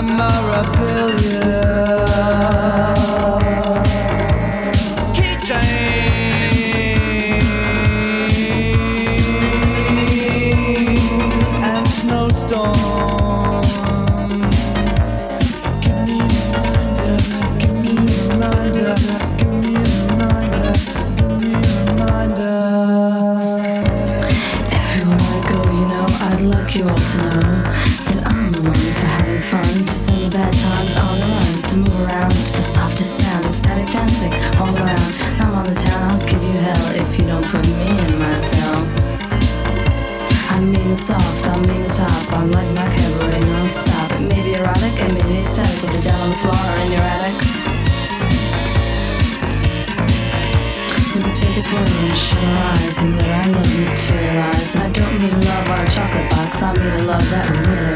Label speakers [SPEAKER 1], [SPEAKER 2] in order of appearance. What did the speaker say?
[SPEAKER 1] Just look at me and it's